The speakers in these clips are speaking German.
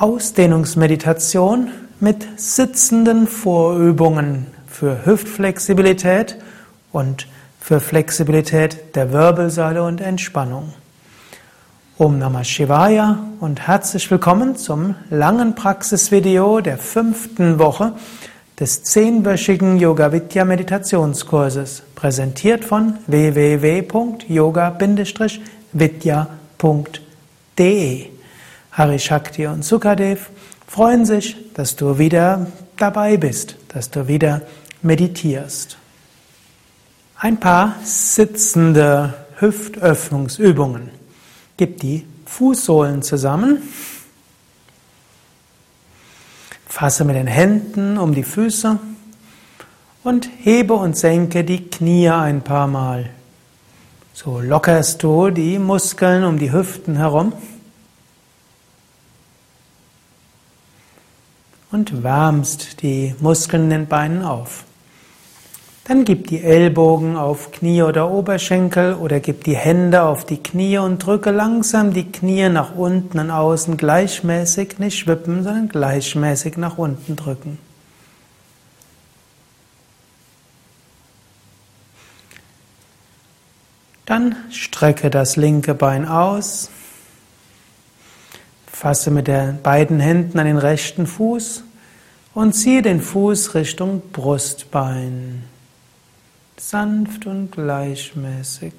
Ausdehnungsmeditation mit sitzenden Vorübungen für Hüftflexibilität und für Flexibilität der Wirbelsäule und Entspannung. Om Namah Shivaya und herzlich willkommen zum langen Praxisvideo der fünften Woche des zehnwöchigen Yoga Vidya Meditationskurses, präsentiert von www.yoga-vidya.de. Hari Shakti und Sukadev freuen sich, dass du wieder dabei bist, dass du wieder meditierst. Ein paar sitzende Hüftöffnungsübungen. Gib die Fußsohlen zusammen. Fasse mit den Händen um die Füße und hebe und senke die Knie ein paar Mal. So lockerst du die Muskeln um die Hüften herum. Und wärmst die Muskeln in den Beinen auf. Dann gib die Ellbogen auf Knie oder Oberschenkel oder gib die Hände auf die Knie und drücke langsam die Knie nach unten und außen gleichmäßig, nicht schwippen, sondern gleichmäßig nach unten drücken. Dann strecke das linke Bein aus. Fasse mit den beiden Händen an den rechten Fuß und ziehe den Fuß Richtung Brustbein. Sanft und gleichmäßig.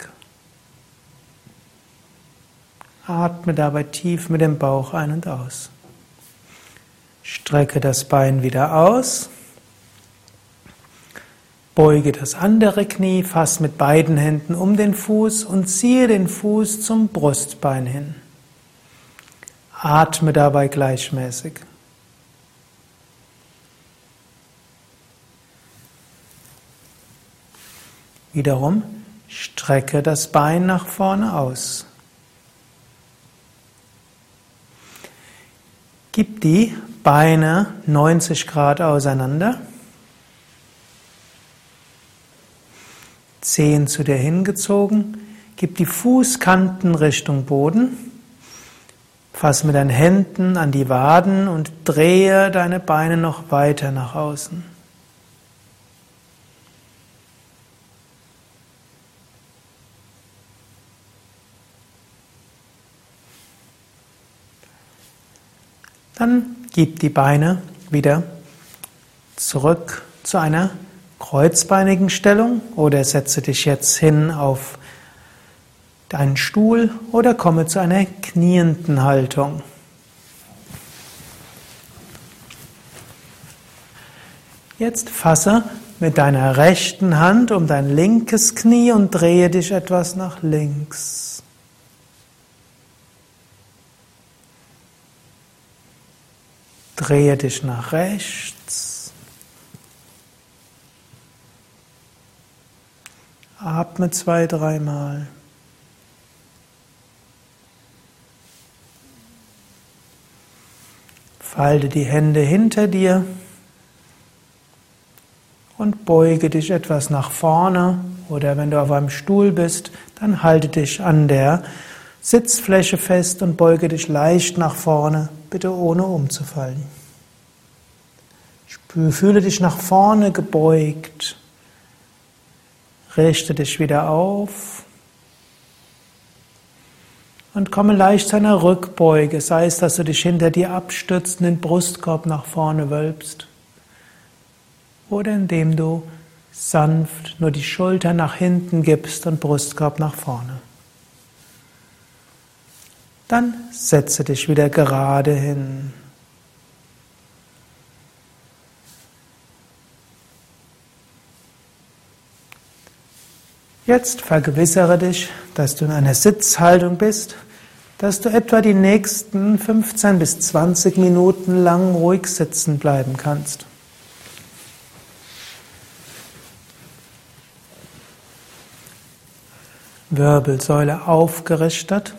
Atme dabei tief mit dem Bauch ein und aus. Strecke das Bein wieder aus. Beuge das andere Knie, fass mit beiden Händen um den Fuß und ziehe den Fuß zum Brustbein hin. Atme dabei gleichmäßig. Wiederum strecke das Bein nach vorne aus. Gib die Beine 90 Grad auseinander. Zehen zu dir hingezogen. Gib die Fußkanten Richtung Boden. Fass mit deinen Händen an die Waden und drehe deine Beine noch weiter nach außen. Dann gib die Beine wieder zurück zu einer kreuzbeinigen Stellung oder setze dich jetzt hin auf deinen Stuhl oder komme zu einer knienden Haltung. Jetzt fasse mit deiner rechten Hand um dein linkes Knie und drehe dich etwas nach links. Drehe dich nach rechts. Atme zwei, dreimal. Falte die Hände hinter dir und beuge dich etwas nach vorne oder wenn du auf einem Stuhl bist, dann halte dich an der Sitzfläche fest und beuge dich leicht nach vorne, bitte ohne umzufallen. Fühle dich nach vorne gebeugt. Richte dich wieder auf und komme leicht zu einer Rückbeuge, sei es, dass du dich hinter dir abstützt und den Brustkorb nach vorne wölbst oder indem du sanft nur die Schulter nach hinten gibst und Brustkorb nach vorne. Dann setze dich wieder gerade hin. Jetzt vergewissere dich, dass du in einer Sitzhaltung bist, dass du etwa die nächsten 15 bis 20 Minuten lang ruhig sitzen bleiben kannst. Wirbelsäule aufgerichtet.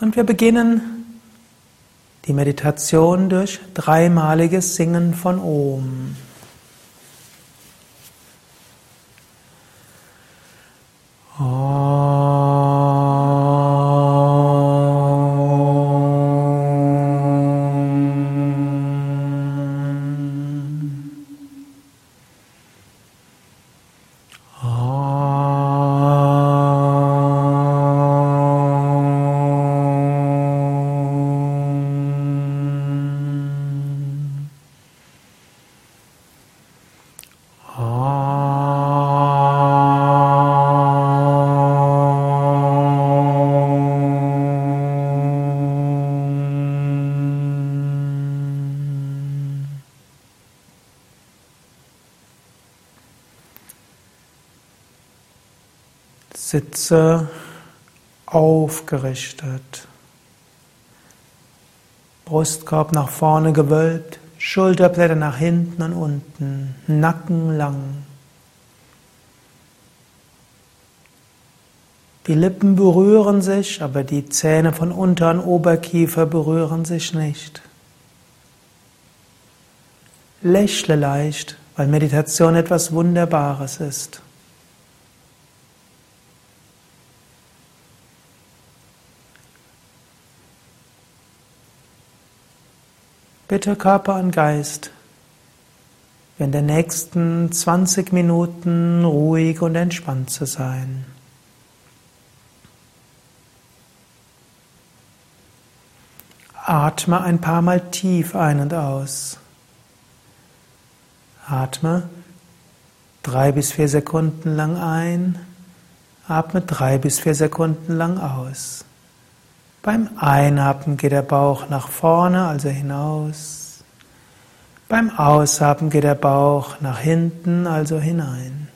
Und wir beginnen die Meditation durch dreimaliges Singen von Om. Om. Sitze aufgerichtet. Brustkorb nach vorne gewölbt, Schulterblätter nach hinten und unten, Nacken lang. Die Lippen berühren sich, aber die Zähne von Unter- und Oberkiefer berühren sich nicht. Lächle leicht, weil Meditation etwas Wunderbares ist. Bitte Körper und Geist, in den nächsten 20 Minuten ruhig und entspannt zu sein. Atme ein paar Mal tief ein und aus. Atme drei bis vier Sekunden lang ein, atme drei bis vier Sekunden lang aus. Beim Einatmen geht der Bauch nach vorne, also hinaus. Beim Ausatmen geht der Bauch nach hinten, also hinein.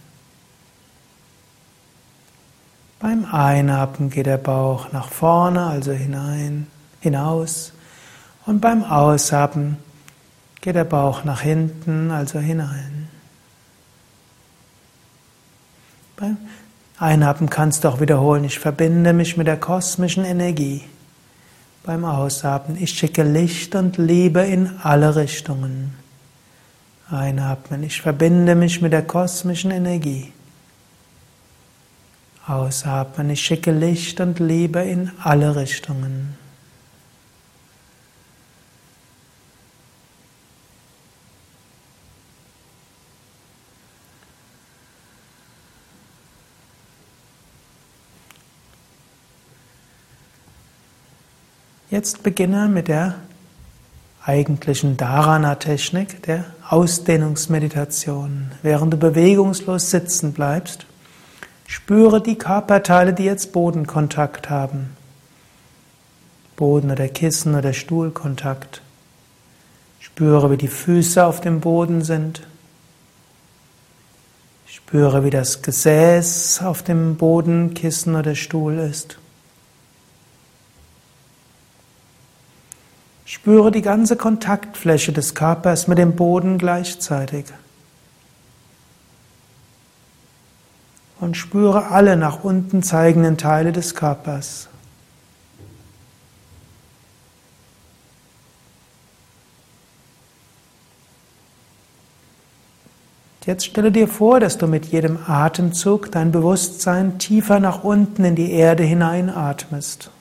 Beim Einatmen geht der Bauch nach vorne, also hinein, hinaus. Und beim Ausatmen geht der Bauch nach hinten, also hinein. Beim Einatmen kannst du auch wiederholen, ich verbinde mich mit der kosmischen Energie beim Ausatmen. Ich schicke Licht und Liebe in alle Richtungen. Einatmen. Ich verbinde mich mit der kosmischen Energie. Ausatmen. Ich schicke Licht und Liebe in alle Richtungen. Jetzt beginne mit der eigentlichen Dharana-Technik, der Ausdehnungsmeditation. Während du bewegungslos sitzen bleibst, spüre die Körperteile, die jetzt Bodenkontakt haben. Boden oder Kissen oder Stuhlkontakt. Spüre, wie die Füße auf dem Boden sind. Spüre, wie das Gesäß auf dem Boden, Kissen oder Stuhl ist. Spüre die ganze Kontaktfläche des Körpers mit dem Boden gleichzeitig. Und spüre alle nach unten zeigenden Teile des Körpers. Jetzt stelle dir vor, dass du mit jedem Atemzug dein Bewusstsein tiefer nach unten in die Erde hineinatmest.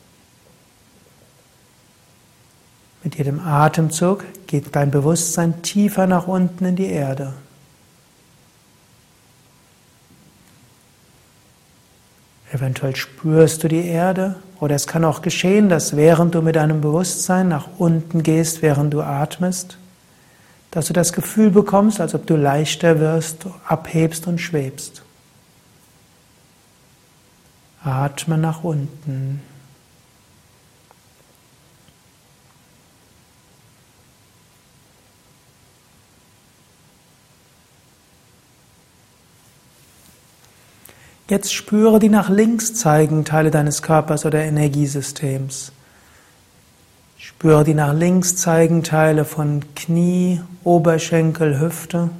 Mit jedem Atemzug geht dein Bewusstsein tiefer nach unten in die Erde. Eventuell spürst du die Erde oder es kann auch geschehen, dass während du mit deinem Bewusstsein nach unten gehst, während du atmest, dass du das Gefühl bekommst, als ob du leichter wirst, abhebst und schwebst. Atme nach unten. Jetzt spüre die nach links zeigenden Teile deines Körpers oder Energiesystems. Spüre die nach links zeigenden Teile von Knie, Oberschenkel, Hüfte.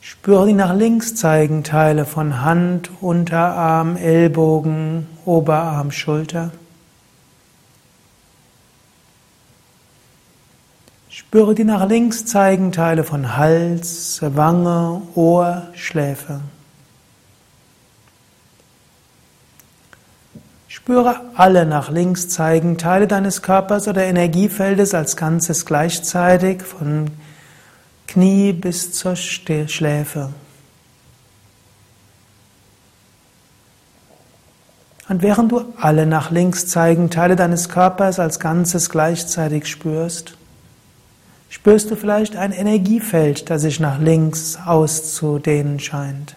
Spüre die nach links zeigenden Teile von Hand, Unterarm, Ellbogen, Oberarm, Schulter. Spüre die nach links zeigenden Teile von Hals, Wange, Ohr, Schläfe. Spüre alle nach links zeigenden Teile deines Körpers oder Energiefeldes als Ganzes gleichzeitig von Knie bis zur Schläfe. Und während du alle nach links zeigenden Teile deines Körpers als Ganzes gleichzeitig spürst, spürst du vielleicht ein Energiefeld, das sich nach links auszudehnen scheint.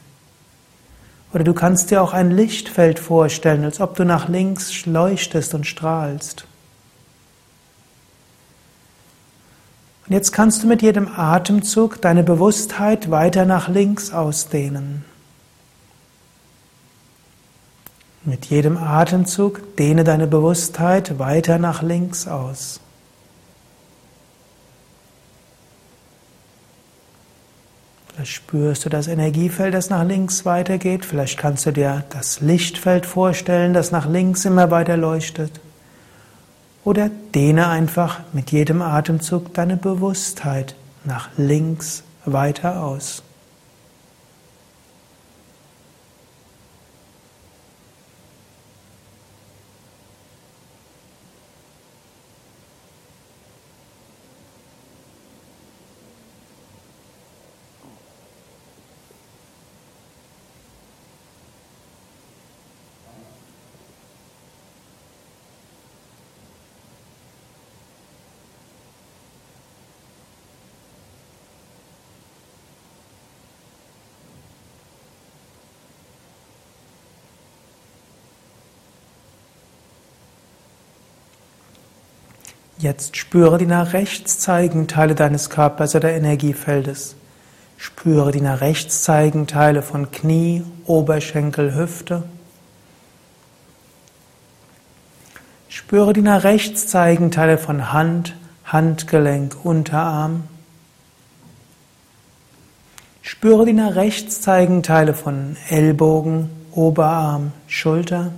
Oder du kannst dir auch ein Lichtfeld vorstellen, als ob du nach links leuchtest und strahlst. Und jetzt kannst du mit jedem Atemzug deine Bewusstheit weiter nach links ausdehnen. Mit jedem Atemzug dehne deine Bewusstheit weiter nach links aus. Vielleicht spürst du das Energiefeld, das nach links weitergeht. Vielleicht kannst du dir das Lichtfeld vorstellen, das nach links immer weiter leuchtet. Oder dehne einfach mit jedem Atemzug deine Bewusstheit nach links weiter aus. Jetzt spüre die nach rechts zeigenden Teile deines Körpers oder Energiefeldes. Spüre die nach rechts zeigenden Teile von Knie, Oberschenkel, Hüfte. Spüre die nach rechts zeigenden Teile von Hand, Handgelenk, Unterarm. Spüre die nach rechts zeigenden Teile von Ellbogen, Oberarm, Schulter.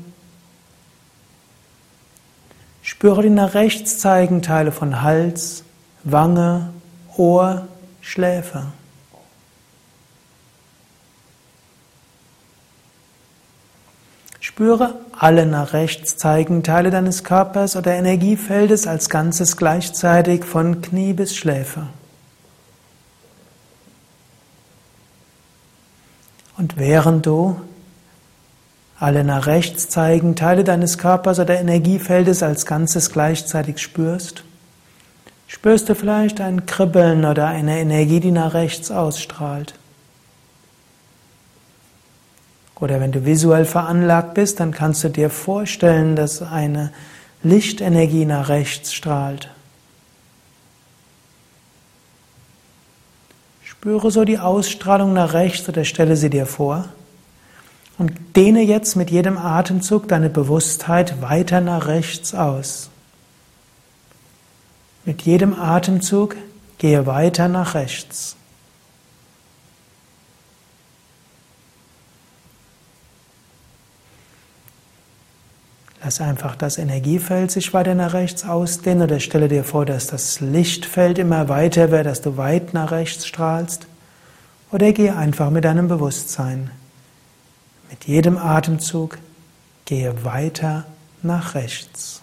Spüre die nach rechts zeigenden Teile von Hals, Wange, Ohr, Schläfe. Spüre alle nach rechts zeigenden Teile deines Körpers oder Energiefeldes als Ganzes gleichzeitig von Knie bis Schläfe. Und während du alle nach rechts zeigen Teile deines Körpers oder Energiefeldes als Ganzes gleichzeitig spürst, spürst du vielleicht ein Kribbeln oder eine Energie, die nach rechts ausstrahlt. Oder wenn du visuell veranlagt bist, dann kannst du dir vorstellen, dass eine Lichtenergie nach rechts strahlt. Spüre so die Ausstrahlung nach rechts oder stelle sie dir vor. Und dehne jetzt mit jedem Atemzug deine Bewusstheit weiter nach rechts aus. Mit jedem Atemzug gehe weiter nach rechts. Lass einfach das Energiefeld sich weiter nach rechts ausdehnen oder stelle dir vor, dass das Lichtfeld immer weiter wird, dass du weit nach rechts strahlst. Oder gehe einfach mit deinem Bewusstsein mit jedem Atemzug gehe weiter nach rechts.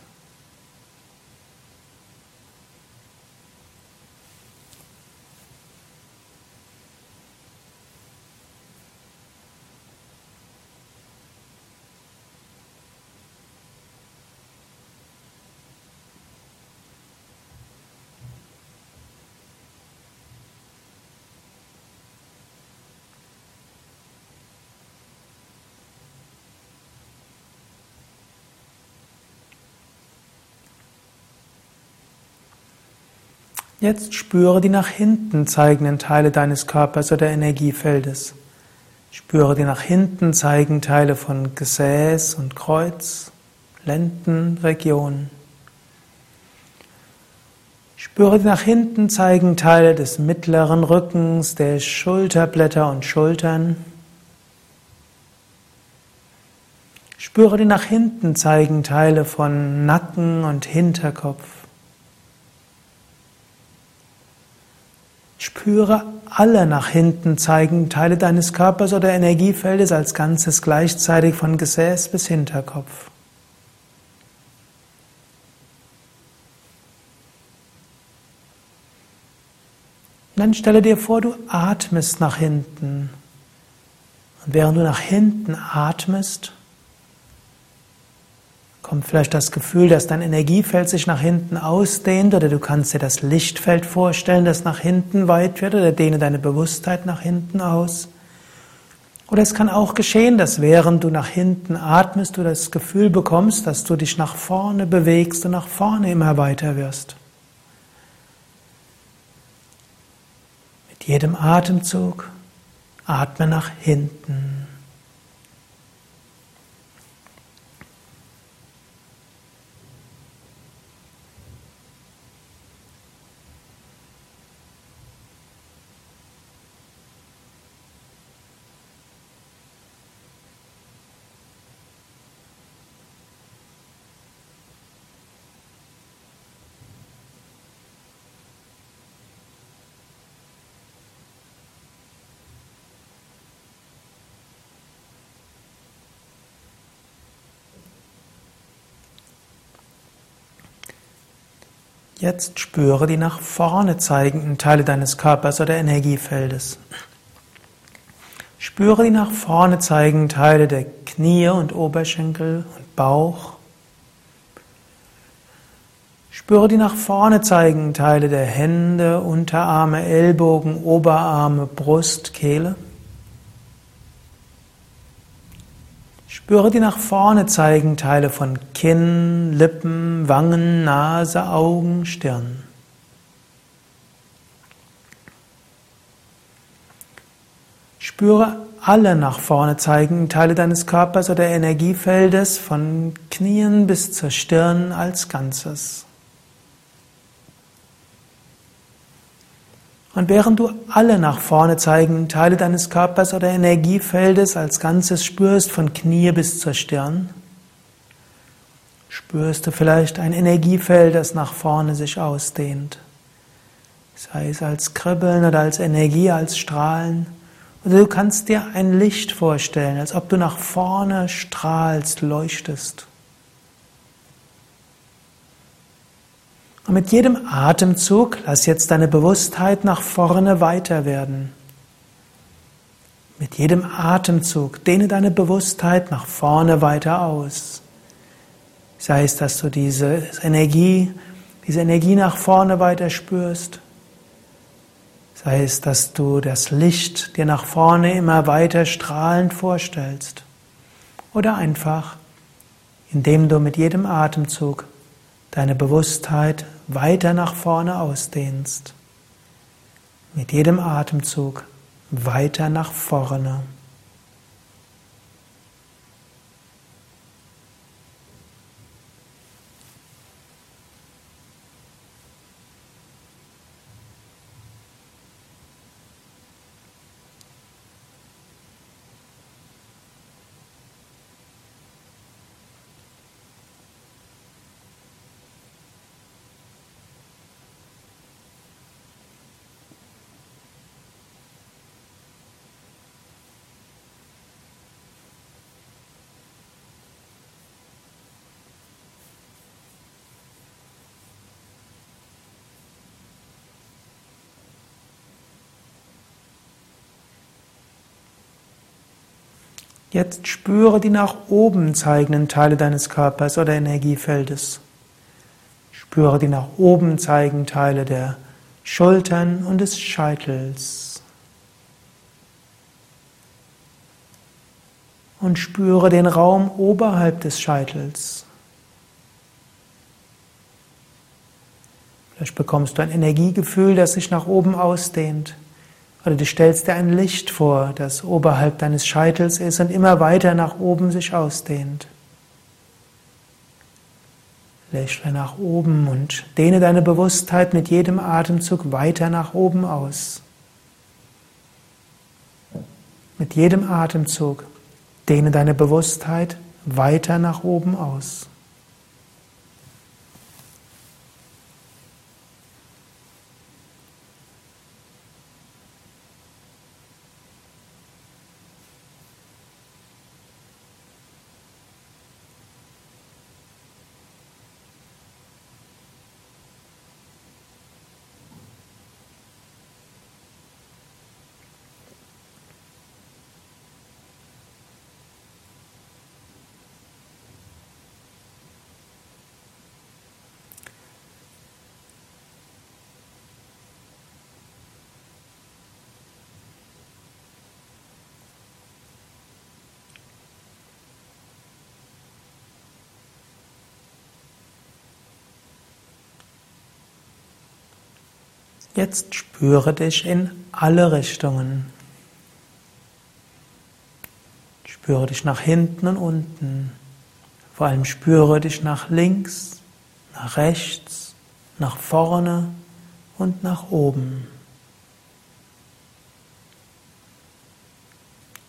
Jetzt spüre die nach hinten zeigenden Teile deines Körpers oder Energiefeldes. Spüre die nach hinten zeigenden Teile von Gesäß und Kreuz, Lendenregion. Spüre die nach hinten zeigenden Teile des mittleren Rückens, der Schulterblätter und Schultern. Spüre die nach hinten zeigenden Teile von Nacken und Hinterkopf. Spüre alle nach hinten zeigenden Teile deines Körpers oder Energiefeldes als Ganzes gleichzeitig von Gesäß bis Hinterkopf. Dann stelle dir vor, du atmest nach hinten. Und während du nach hinten atmest, kommt vielleicht das Gefühl, dass dein Energiefeld sich nach hinten ausdehnt oder du kannst dir das Lichtfeld vorstellen, das nach hinten weit wird oder dehne deine Bewusstheit nach hinten aus. Oder es kann auch geschehen, dass während du nach hinten atmest, du das Gefühl bekommst, dass du dich nach vorne bewegst und nach vorne immer weiter wirst. Mit jedem Atemzug atme nach hinten. Jetzt spüre die nach vorne zeigenden Teile deines Körpers oder Energiefeldes. Spüre die nach vorne zeigenden Teile der Knie und Oberschenkel und Bauch. Spüre die nach vorne zeigenden Teile der Hände, Unterarme, Ellbogen, Oberarme, Brust, Kehle. Spüre die nach vorne zeigenden Teile von Kinn, Lippen, Wangen, Nase, Augen, Stirn. Spüre alle nach vorne zeigenden Teile deines Körpers oder Energiefeldes von Knien bis zur Stirn als Ganzes. Und während du alle nach vorne zeigenden Teile deines Körpers oder Energiefeldes als Ganzes spürst, von Knie bis zur Stirn, spürst du vielleicht ein Energiefeld, das nach vorne sich ausdehnt. Sei es als Kribbeln oder als Energie, als Strahlen. Oder du kannst dir ein Licht vorstellen, als ob du nach vorne strahlst, leuchtest. Und mit jedem Atemzug lass jetzt deine Bewusstheit nach vorne weiter werden. Mit jedem Atemzug dehne deine Bewusstheit nach vorne weiter aus. Sei es, dass du diese Energie, diese Energie nach vorne weiter spürst. Sei es, dass du das Licht dir nach vorne immer weiter strahlend vorstellst. Oder einfach, indem du mit jedem Atemzug deine Bewusstheit weiter nach vorne ausdehnst. Mit jedem Atemzug weiter nach vorne. Jetzt spüre die nach oben zeigenden Teile deines Körpers oder Energiefeldes. Spüre die nach oben zeigenden Teile der Schultern und des Scheitels. Und spüre den Raum oberhalb des Scheitels. Vielleicht bekommst du ein Energiegefühl, das sich nach oben ausdehnt. Oder du stellst dir ein Licht vor, das oberhalb deines Scheitels ist und immer weiter nach oben sich ausdehnt. Lächle nach oben und dehne deine Bewusstheit mit jedem Atemzug weiter nach oben aus. Mit jedem Atemzug dehne deine Bewusstheit weiter nach oben aus. Jetzt spüre dich in alle Richtungen. Spüre dich nach hinten und unten. Vor allem spüre dich nach links, nach rechts, nach vorne und nach oben.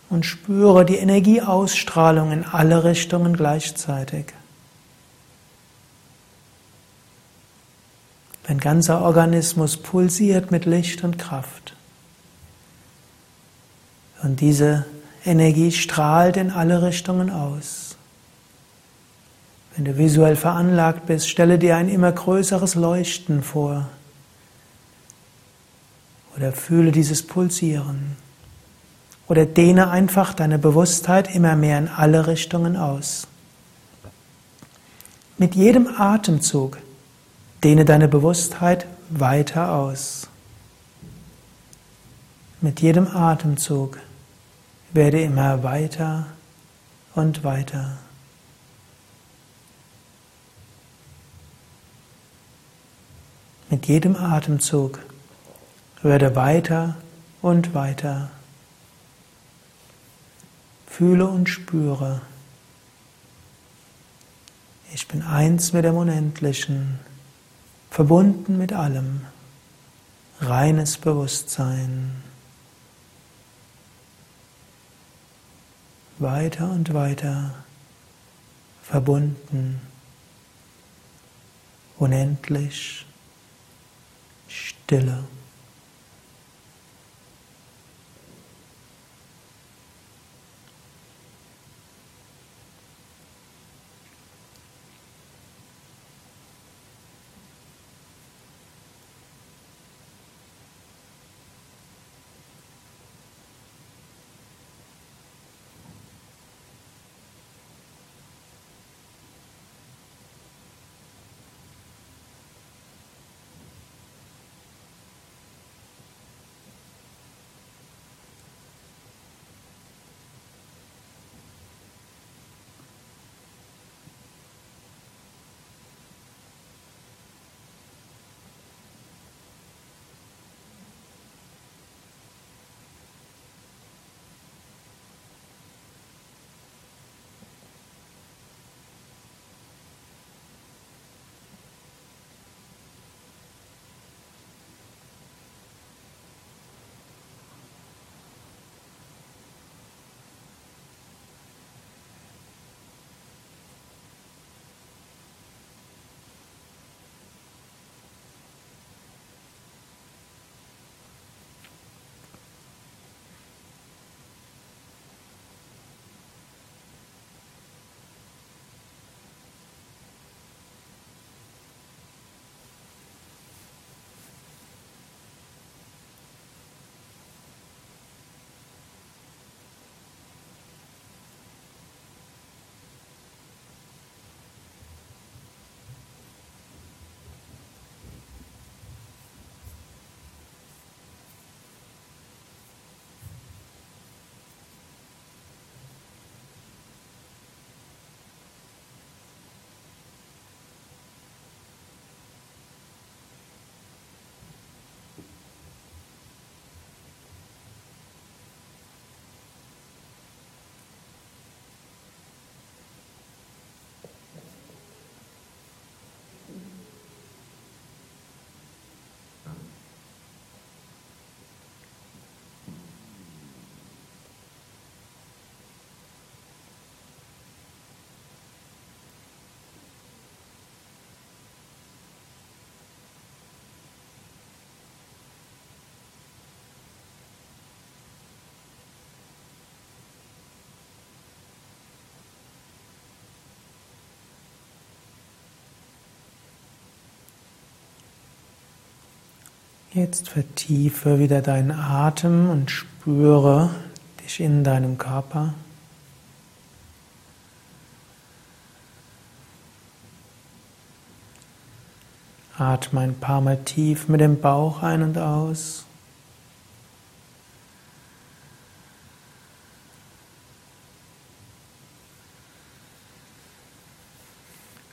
Und spüre die Energieausstrahlung in alle Richtungen gleichzeitig. Dein ganzer Organismus pulsiert mit Licht und Kraft. Und diese Energie strahlt in alle Richtungen aus. Wenn du visuell veranlagt bist, stelle dir ein immer größeres Leuchten vor. Oder fühle dieses Pulsieren. Oder dehne einfach deine Bewusstheit immer mehr in alle Richtungen aus. Mit jedem Atemzug dehne deine Bewusstheit weiter aus. Mit jedem Atemzug werde immer weiter und weiter. Mit jedem Atemzug werde weiter und weiter. Fühle und spüre. Ich bin eins mit dem Unendlichen, verbunden mit allem, reines Bewusstsein. Weiter und weiter verbunden, unendlich, stille. Jetzt vertiefe wieder deinen Atem und spüre dich in deinem Körper. Atme ein paar Mal tief mit dem Bauch ein und aus.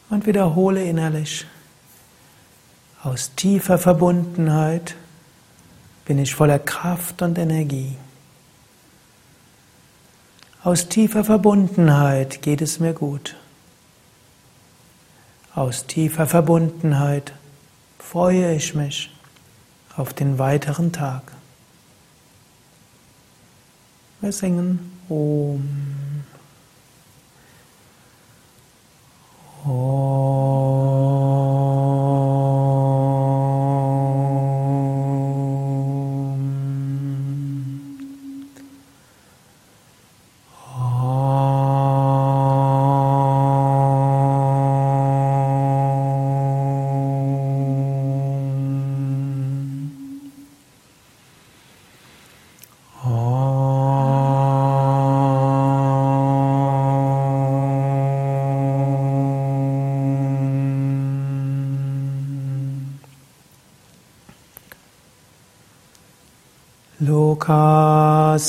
Und wiederhole innerlich. Aus tiefer Verbundenheit bin ich voller Kraft und Energie. Aus tiefer Verbundenheit geht es mir gut. Aus tiefer Verbundenheit freue ich mich auf den weiteren Tag. Wir singen Om. Om.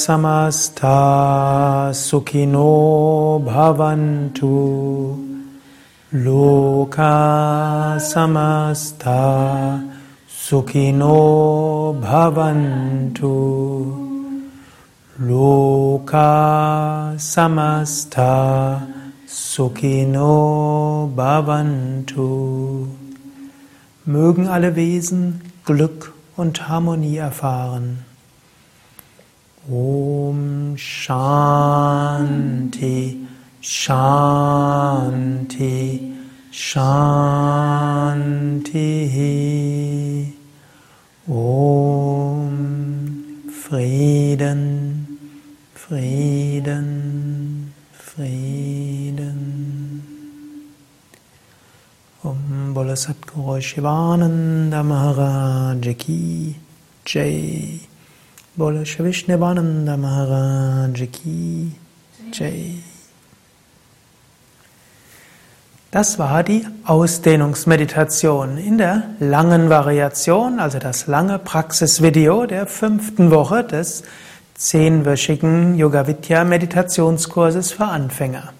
Samasta sukhino bhavantu. Loka samasta sukhino bhavantu. Loka samasta sukhino bhavantu. Mögen alle Wesen Glück und Harmonie erfahren. Om Shanti, Shanti, Shanti. Om Frieden, Frieden, Frieden. Om Bola Satguru Shivananda Maharaj Ki Jai. Bole Vishnevananda Maharaj Ki Jai. Das war die Ausdehnungsmeditation in der langen Variation, also das lange Praxisvideo der fünften Woche des zehnwöchigen Yoga Vidya Meditationskurses für Anfänger.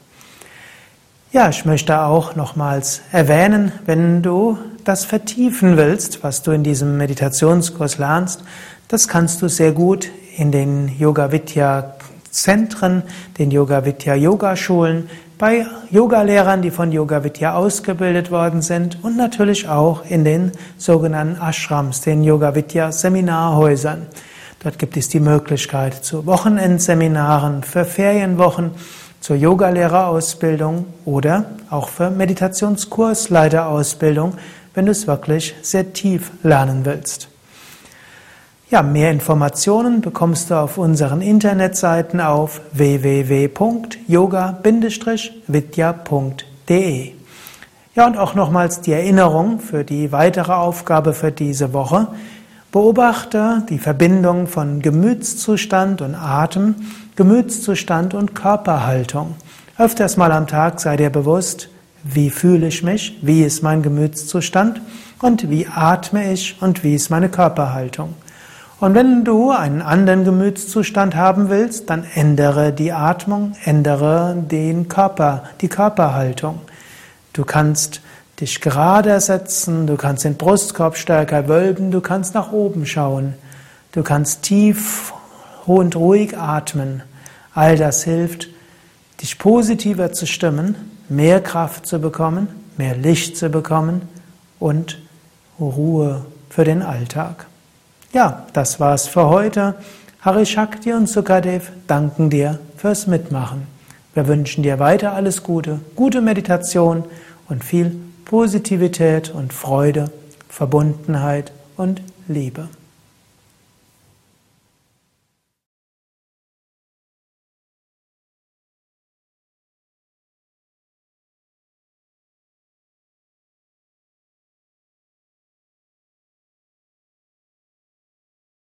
Ja, ich möchte auch nochmals erwähnen, wenn du das vertiefen willst, was du in diesem Meditationskurs lernst, das kannst du sehr gut in den Yoga Vidya Zentren, den Yoga Vidya Yogaschulen, bei Yogalehrern, die von Yoga Vidya ausgebildet worden sind und natürlich auch in den sogenannten Ashrams, den Yoga Vidya Seminarhäusern. Dort gibt es die Möglichkeit zu Wochenendseminaren, für Ferienwochen, zur Yogalehrerausbildung oder auch für Meditationskursleiterausbildung, wenn du es wirklich sehr tief lernen willst. Ja, mehr Informationen bekommst du auf unseren Internetseiten auf www.yoga-vidya.de. Ja, und auch nochmals die Erinnerung für die weitere Aufgabe für diese Woche. Beobachte die Verbindung von Gemütszustand und Atem, Gemütszustand und Körperhaltung. Öfters mal am Tag sei dir bewusst, wie fühle ich mich, wie ist mein Gemütszustand und wie atme ich und wie ist meine Körperhaltung. Und wenn du einen anderen Gemütszustand haben willst, dann ändere die Atmung, ändere den Körper, die Körperhaltung. Du kannst dich gerade setzen, du kannst den Brustkorb stärker wölben, du kannst nach oben schauen, du kannst tief und ruhig atmen. All das hilft, dich positiver zu stimmen, mehr Kraft zu bekommen, mehr Licht zu bekommen und Ruhe für den Alltag. Ja, das war's für heute. Hari Shakti und Sukadev danken dir fürs Mitmachen. Wir wünschen dir weiter alles Gute, gute Meditation und viel Positivität und Freude, Verbundenheit und Liebe.